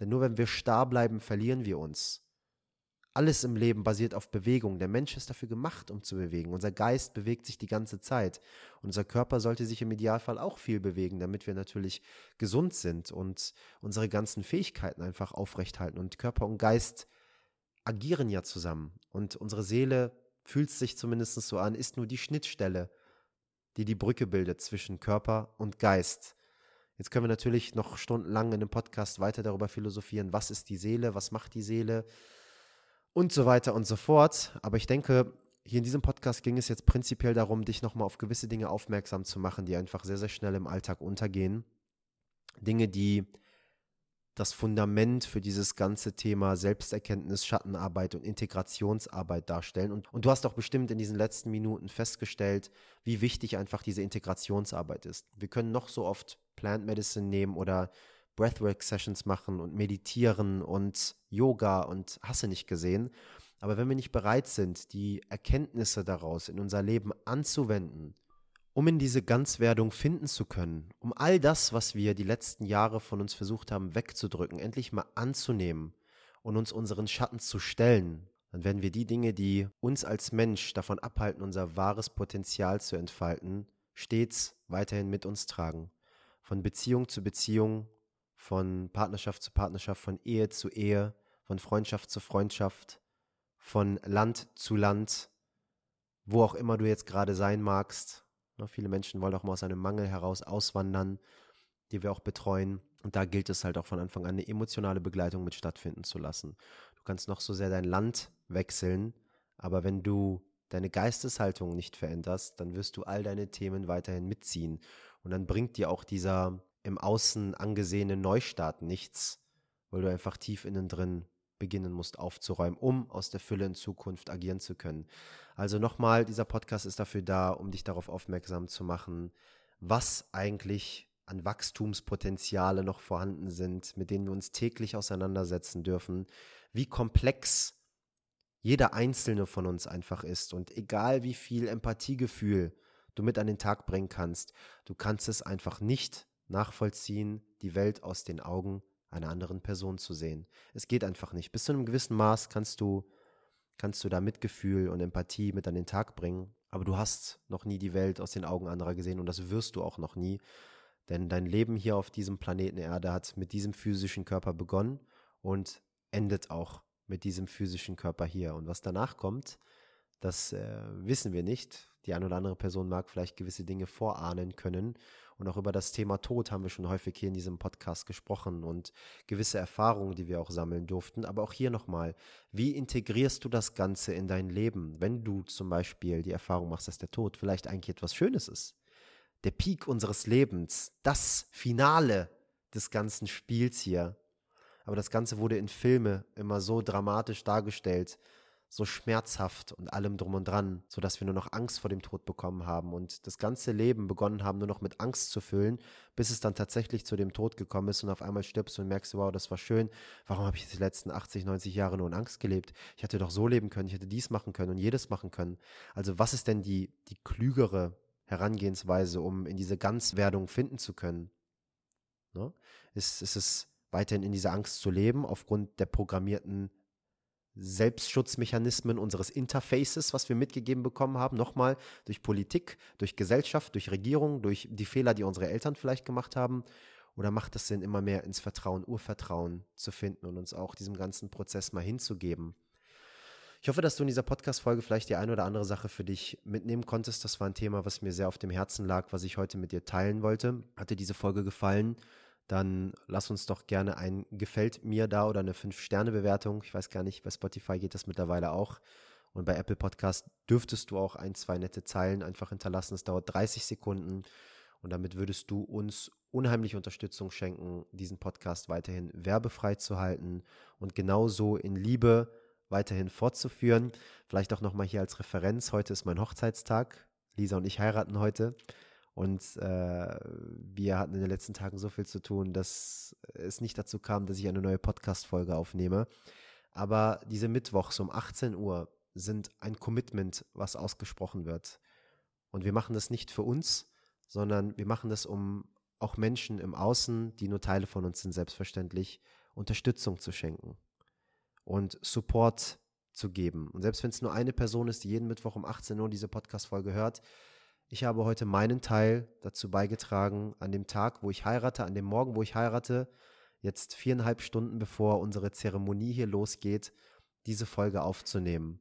Denn nur wenn wir starr bleiben, verlieren wir uns. Alles im Leben basiert auf Bewegung. Der Mensch ist dafür gemacht, um zu bewegen. Unser Geist bewegt sich die ganze Zeit. Unser Körper sollte sich im Idealfall auch viel bewegen, damit wir natürlich gesund sind und unsere ganzen Fähigkeiten einfach aufrechthalten. Und Körper und Geist agieren ja zusammen. Und unsere Seele fühlt sich zumindest so an, ist nur die Schnittstelle, die die Brücke bildet zwischen Körper und Geist. Jetzt können wir natürlich noch stundenlang in dem Podcast weiter darüber philosophieren, was ist die Seele, was macht die Seele und so weiter und so fort. Aber ich denke, hier in diesem Podcast ging es jetzt prinzipiell darum, dich nochmal auf gewisse Dinge aufmerksam zu machen, die einfach sehr, sehr schnell im Alltag untergehen. Dinge, die das Fundament für dieses ganze Thema Selbsterkenntnis, Schattenarbeit und Integrationsarbeit darstellen. Und, und du hast auch bestimmt in diesen letzten Minuten festgestellt, wie wichtig einfach diese Integrationsarbeit ist. Wir können noch so oft Plant Medicine nehmen oder Breathwork Sessions machen und meditieren und Yoga und hasse nicht gesehen. Aber wenn wir nicht bereit sind, die Erkenntnisse daraus in unser Leben anzuwenden, um in diese Ganzwerdung finden zu können, um all das, was wir die letzten Jahre von uns versucht haben wegzudrücken, endlich mal anzunehmen und uns unseren Schatten zu stellen, dann werden wir die Dinge, die uns als Mensch davon abhalten, unser wahres Potenzial zu entfalten, stets weiterhin mit uns tragen. Von Beziehung zu Beziehung, von Partnerschaft zu Partnerschaft, von Ehe zu Ehe, von Freundschaft zu Freundschaft, von Land zu Land, wo auch immer du jetzt gerade sein magst, viele Menschen wollen auch mal aus einem Mangel heraus auswandern, die wir auch betreuen. Und da gilt es halt auch von Anfang an, eine emotionale Begleitung mit stattfinden zu lassen. Du kannst noch so sehr dein Land wechseln, aber wenn du deine Geisteshaltung nicht veränderst, dann wirst du all deine Themen weiterhin mitziehen. Und dann bringt dir auch dieser im Außen angesehene Neustart nichts, weil du einfach tief innen drin beginnen musst aufzuräumen, um aus der Fülle in Zukunft agieren zu können. Also nochmal, dieser Podcast ist dafür da, um dich darauf aufmerksam zu machen, was eigentlich an Wachstumspotenziale noch vorhanden sind, mit denen wir uns täglich auseinandersetzen dürfen, wie komplex jeder einzelne von uns einfach ist und egal wie viel Empathiegefühl du mit an den Tag bringen kannst, du kannst es einfach nicht nachvollziehen, die Welt aus den Augen einer anderen Person zu sehen. Es geht einfach nicht. Bis zu einem gewissen Maß kannst du, kannst du da Mitgefühl und Empathie mit an den Tag bringen, aber du hast noch nie die Welt aus den Augen anderer gesehen und das wirst du auch noch nie. Denn dein Leben hier auf diesem Planeten Erde hat mit diesem physischen Körper begonnen und endet auch mit diesem physischen Körper hier. Und was danach kommt, das äh, wissen wir nicht. Die eine oder andere Person mag vielleicht gewisse Dinge vorahnen können und auch über das Thema Tod haben wir schon häufig hier in diesem Podcast gesprochen und gewisse Erfahrungen, die wir auch sammeln durften. Aber auch hier nochmal, wie integrierst du das Ganze in dein Leben, wenn du zum Beispiel die Erfahrung machst, dass der Tod vielleicht eigentlich etwas Schönes ist? Der Peak unseres Lebens, das Finale des ganzen Spiels hier. Aber das Ganze wurde in Filme immer so dramatisch dargestellt, so schmerzhaft und allem drum und dran, sodass wir nur noch Angst vor dem Tod bekommen haben und das ganze Leben begonnen haben, nur noch mit Angst zu füllen, bis es dann tatsächlich zu dem Tod gekommen ist und auf einmal stirbst und merkst, wow, das war schön. Warum habe ich die letzten 80, 90 Jahre nur in Angst gelebt? Ich hätte doch so leben können, ich hätte dies machen können und jedes machen können. Also was ist denn die, die klügere Herangehensweise, um in diese Ganzwerdung finden zu können? Ne? Ist, ist es weiterhin in dieser Angst zu leben, aufgrund der programmierten Selbstschutzmechanismen unseres Interfaces, was wir mitgegeben bekommen haben, nochmal durch Politik, durch Gesellschaft, durch Regierung, durch die Fehler, die unsere Eltern vielleicht gemacht haben? Oder macht es Sinn, immer mehr ins Vertrauen, Urvertrauen zu finden und uns auch diesem ganzen Prozess mal hinzugeben? Ich hoffe, dass du in dieser Podcast-Folge vielleicht die eine oder andere Sache für dich mitnehmen konntest. Das war ein Thema, was mir sehr auf dem Herzen lag, was ich heute mit dir teilen wollte. Hat dir diese Folge gefallen? Dann lass uns doch gerne ein Gefällt mir da oder eine 5-Sterne-Bewertung. Ich weiß gar nicht, bei Spotify geht das mittlerweile auch. Und bei Apple Podcast dürftest du auch ein, zwei nette Zeilen einfach hinterlassen. Es dauert 30 Sekunden. Und damit würdest du uns unheimlich Unterstützung schenken, diesen Podcast weiterhin werbefrei zu halten und genauso in Liebe weiterhin fortzuführen. Vielleicht auch nochmal hier als Referenz. Heute ist mein Hochzeitstag. Lisa und ich heiraten heute. Und äh, wir hatten in den letzten Tagen so viel zu tun, dass es nicht dazu kam, dass ich eine neue Podcast-Folge aufnehme. Aber diese Mittwochs um 18 Uhr sind ein Commitment, was ausgesprochen wird. Und wir machen das nicht für uns, sondern wir machen das, um auch Menschen im Außen, die nur Teile von uns sind, selbstverständlich Unterstützung zu schenken und Support zu geben. Und selbst wenn es nur eine Person ist, die jeden Mittwoch um 18 Uhr diese Podcast-Folge hört, ich habe heute meinen Teil dazu beigetragen, an dem Tag, wo ich heirate, an dem Morgen, wo ich heirate, jetzt viereinhalb Stunden bevor unsere Zeremonie hier losgeht, diese Folge aufzunehmen.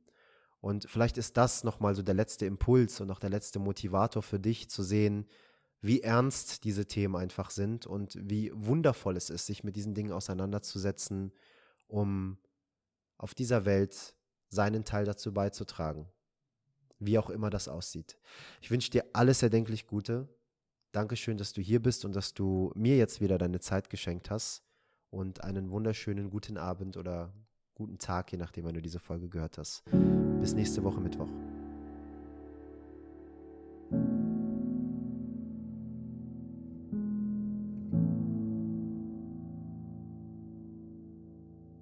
Und vielleicht ist das nochmal so der letzte Impuls und auch der letzte Motivator für dich zu sehen, wie ernst diese Themen einfach sind und wie wundervoll es ist, sich mit diesen Dingen auseinanderzusetzen, um auf dieser Welt seinen Teil dazu beizutragen. Wie auch immer das aussieht. Ich wünsche dir alles erdenklich Gute. Dankeschön, dass du hier bist und dass du mir jetzt wieder deine Zeit geschenkt hast. Und einen wunderschönen guten Abend oder guten Tag, je nachdem, wann du diese Folge gehört hast. Bis nächste Woche Mittwoch.